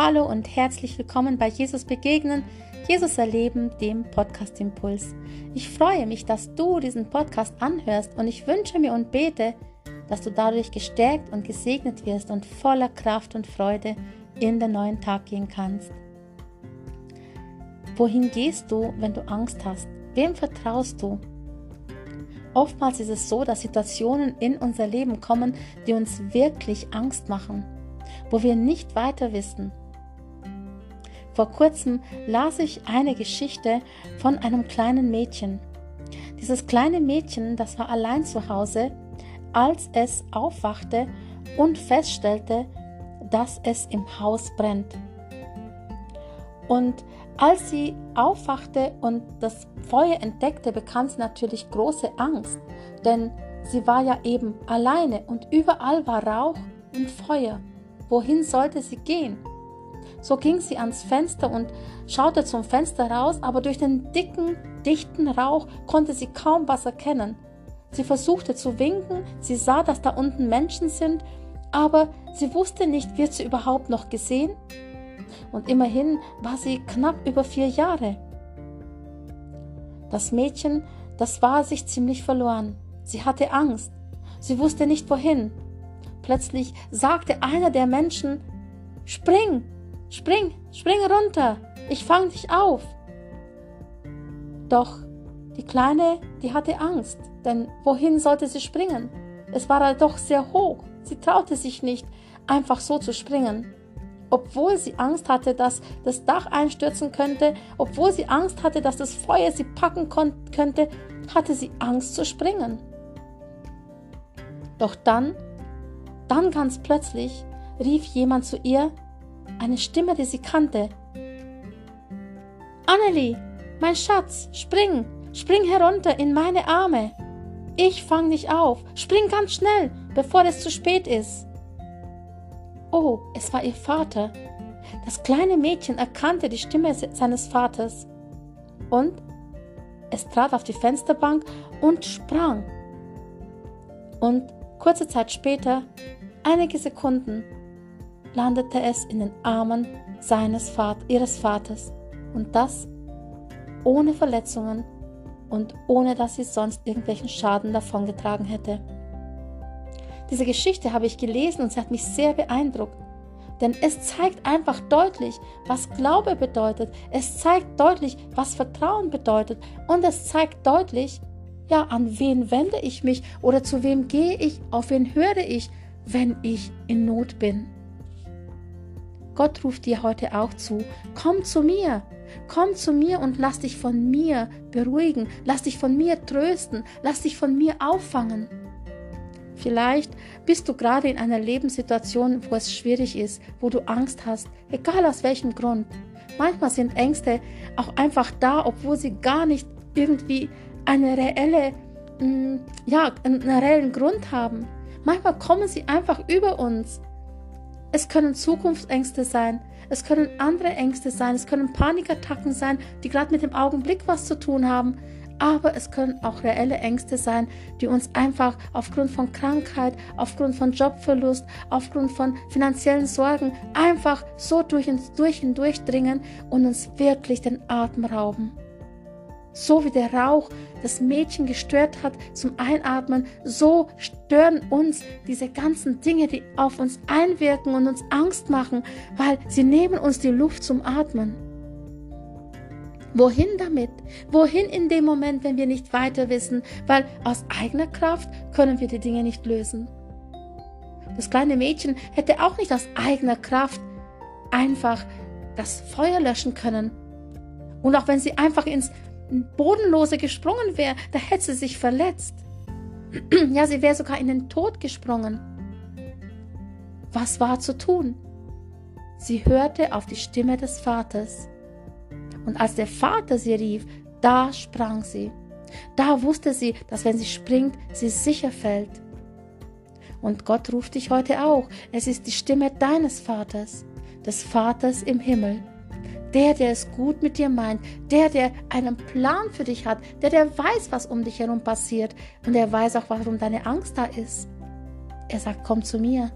Hallo und herzlich willkommen bei Jesus Begegnen, Jesus Erleben, dem Podcast Impuls. Ich freue mich, dass du diesen Podcast anhörst und ich wünsche mir und bete, dass du dadurch gestärkt und gesegnet wirst und voller Kraft und Freude in den neuen Tag gehen kannst. Wohin gehst du, wenn du Angst hast? Wem vertraust du? Oftmals ist es so, dass Situationen in unser Leben kommen, die uns wirklich Angst machen, wo wir nicht weiter wissen. Vor kurzem las ich eine Geschichte von einem kleinen Mädchen. Dieses kleine Mädchen, das war allein zu Hause, als es aufwachte und feststellte, dass es im Haus brennt. Und als sie aufwachte und das Feuer entdeckte, bekam sie natürlich große Angst, denn sie war ja eben alleine und überall war Rauch und Feuer. Wohin sollte sie gehen? So ging sie ans Fenster und schaute zum Fenster raus, aber durch den dicken, dichten Rauch konnte sie kaum was erkennen. Sie versuchte zu winken, sie sah, dass da unten Menschen sind, aber sie wusste nicht, wird sie überhaupt noch gesehen? Und immerhin war sie knapp über vier Jahre. Das Mädchen, das war sich ziemlich verloren. Sie hatte Angst. Sie wusste nicht wohin. Plötzlich sagte einer der Menschen, Spring, spring, spring runter, ich fang dich auf. Doch die Kleine, die hatte Angst, denn wohin sollte sie springen? Es war doch sehr hoch. Sie traute sich nicht, einfach so zu springen. Obwohl sie Angst hatte, dass das Dach einstürzen könnte, obwohl sie Angst hatte, dass das Feuer sie packen könnte, hatte sie Angst zu springen. Doch dann, dann ganz plötzlich rief jemand zu ihr, eine Stimme, die sie kannte. Annelie, mein Schatz, spring, spring herunter in meine Arme. Ich fang dich auf, spring ganz schnell, bevor es zu spät ist. Oh, es war ihr Vater. Das kleine Mädchen erkannte die Stimme seines Vaters. Und es trat auf die Fensterbank und sprang. Und kurze Zeit später, einige Sekunden, landete es in den Armen seines Vat ihres Vaters. Und das ohne Verletzungen und ohne dass sie sonst irgendwelchen Schaden davongetragen hätte. Diese Geschichte habe ich gelesen und sie hat mich sehr beeindruckt. Denn es zeigt einfach deutlich, was Glaube bedeutet. Es zeigt deutlich, was Vertrauen bedeutet. Und es zeigt deutlich, ja, an wen wende ich mich oder zu wem gehe ich, auf wen höre ich, wenn ich in Not bin. Gott ruft dir heute auch zu, komm zu mir, komm zu mir und lass dich von mir beruhigen, lass dich von mir trösten, lass dich von mir auffangen. Vielleicht bist du gerade in einer Lebenssituation, wo es schwierig ist, wo du Angst hast, egal aus welchem Grund. Manchmal sind Ängste auch einfach da, obwohl sie gar nicht irgendwie eine reelle, mm, ja, einen reellen Grund haben. Manchmal kommen sie einfach über uns. Es können Zukunftsängste sein, es können andere Ängste sein, es können Panikattacken sein, die gerade mit dem Augenblick was zu tun haben. Aber es können auch reelle Ängste sein, die uns einfach aufgrund von Krankheit, aufgrund von Jobverlust, aufgrund von finanziellen Sorgen einfach so durch und durch hindurchdringen und uns wirklich den Atem rauben. So wie der Rauch das Mädchen gestört hat zum Einatmen, so stören uns diese ganzen Dinge, die auf uns einwirken und uns Angst machen, weil sie nehmen uns die Luft zum Atmen. Wohin damit? Wohin in dem Moment, wenn wir nicht weiter wissen? Weil aus eigener Kraft können wir die Dinge nicht lösen. Das kleine Mädchen hätte auch nicht aus eigener Kraft einfach das Feuer löschen können. Und auch wenn sie einfach ins Bodenlose gesprungen wäre, da hätte sie sich verletzt. Ja, sie wäre sogar in den Tod gesprungen. Was war zu tun? Sie hörte auf die Stimme des Vaters. Und als der Vater sie rief, da sprang sie. Da wusste sie, dass wenn sie springt, sie sicher fällt. Und Gott ruft dich heute auch. Es ist die Stimme deines Vaters, des Vaters im Himmel. Der, der es gut mit dir meint, der, der einen Plan für dich hat, der, der weiß, was um dich herum passiert und der weiß auch, warum deine Angst da ist. Er sagt, komm zu mir.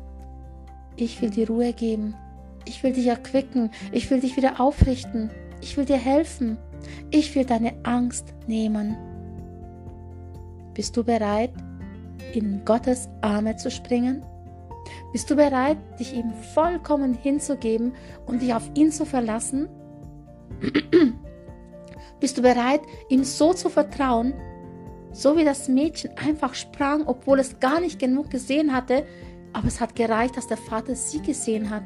Ich will dir Ruhe geben. Ich will dich erquicken. Ich will dich wieder aufrichten. Ich will dir helfen. Ich will deine Angst nehmen. Bist du bereit, in Gottes Arme zu springen? Bist du bereit, dich ihm vollkommen hinzugeben und dich auf ihn zu verlassen? Bist du bereit, ihm so zu vertrauen, so wie das Mädchen einfach sprang, obwohl es gar nicht genug gesehen hatte, aber es hat gereicht, dass der Vater sie gesehen hat.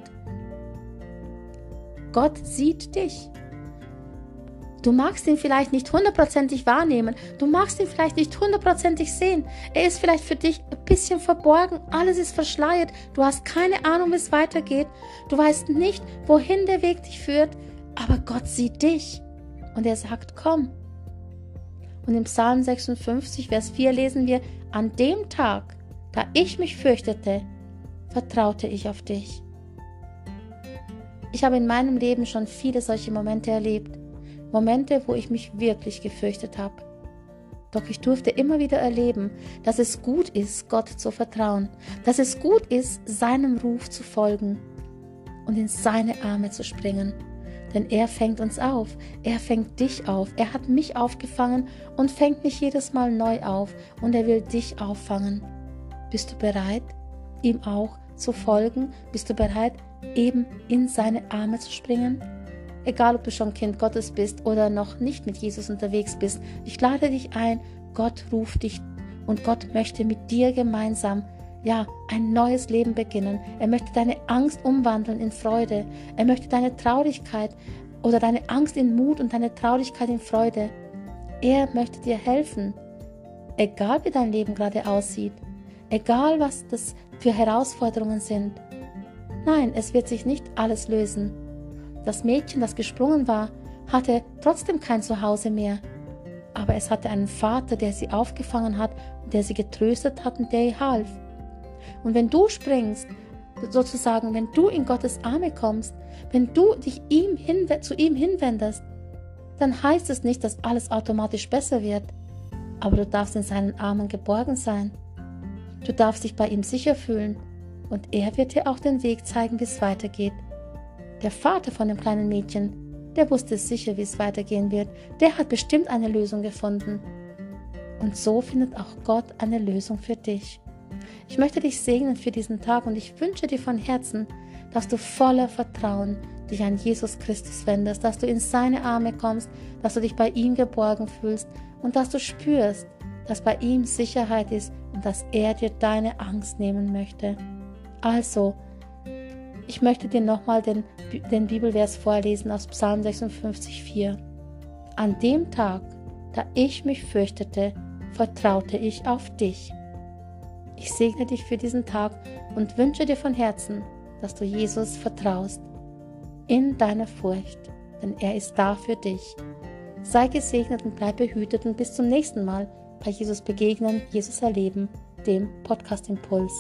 Gott sieht dich. Du magst ihn vielleicht nicht hundertprozentig wahrnehmen, du magst ihn vielleicht nicht hundertprozentig sehen. Er ist vielleicht für dich ein bisschen verborgen, alles ist verschleiert, du hast keine Ahnung, wie es weitergeht, du weißt nicht, wohin der Weg dich führt, aber Gott sieht dich und er sagt, komm. Und im Psalm 56, Vers 4 lesen wir, an dem Tag, da ich mich fürchtete, vertraute ich auf dich. Ich habe in meinem Leben schon viele solche Momente erlebt. Momente, wo ich mich wirklich gefürchtet habe. Doch ich durfte immer wieder erleben, dass es gut ist, Gott zu vertrauen, dass es gut ist, seinem Ruf zu folgen und in seine Arme zu springen. Denn er fängt uns auf, er fängt dich auf, er hat mich aufgefangen und fängt mich jedes Mal neu auf und er will dich auffangen. Bist du bereit, ihm auch zu folgen? Bist du bereit, eben in seine Arme zu springen? Egal, ob du schon Kind Gottes bist oder noch nicht mit Jesus unterwegs bist, ich lade dich ein, Gott ruft dich und Gott möchte mit dir gemeinsam ja, ein neues Leben beginnen. Er möchte deine Angst umwandeln in Freude. Er möchte deine Traurigkeit oder deine Angst in Mut und deine Traurigkeit in Freude. Er möchte dir helfen. Egal wie dein Leben gerade aussieht, egal was das für Herausforderungen sind. Nein, es wird sich nicht alles lösen. Das Mädchen, das gesprungen war, hatte trotzdem kein Zuhause mehr. Aber es hatte einen Vater, der sie aufgefangen hat der sie getröstet hat und der ihr half. Und wenn du springst, sozusagen, wenn du in Gottes Arme kommst, wenn du dich ihm zu ihm hinwendest, dann heißt es nicht, dass alles automatisch besser wird, aber du darfst in seinen Armen geborgen sein. Du darfst dich bei ihm sicher fühlen und er wird dir auch den Weg zeigen, wie es weitergeht. Der Vater von dem kleinen Mädchen, der wusste sicher, wie es weitergehen wird. Der hat bestimmt eine Lösung gefunden. Und so findet auch Gott eine Lösung für dich. Ich möchte dich segnen für diesen Tag und ich wünsche dir von Herzen, dass du voller Vertrauen dich an Jesus Christus wendest, dass du in seine Arme kommst, dass du dich bei ihm geborgen fühlst und dass du spürst, dass bei ihm Sicherheit ist und dass er dir deine Angst nehmen möchte. Also, ich möchte dir nochmal den, den Bibelvers vorlesen aus Psalm 56, 4. An dem Tag, da ich mich fürchtete, vertraute ich auf dich. Ich segne dich für diesen Tag und wünsche dir von Herzen, dass du Jesus vertraust in deiner Furcht, denn er ist da für dich. Sei gesegnet und bleib behütet und bis zum nächsten Mal bei Jesus begegnen, Jesus erleben, dem Podcast Impuls.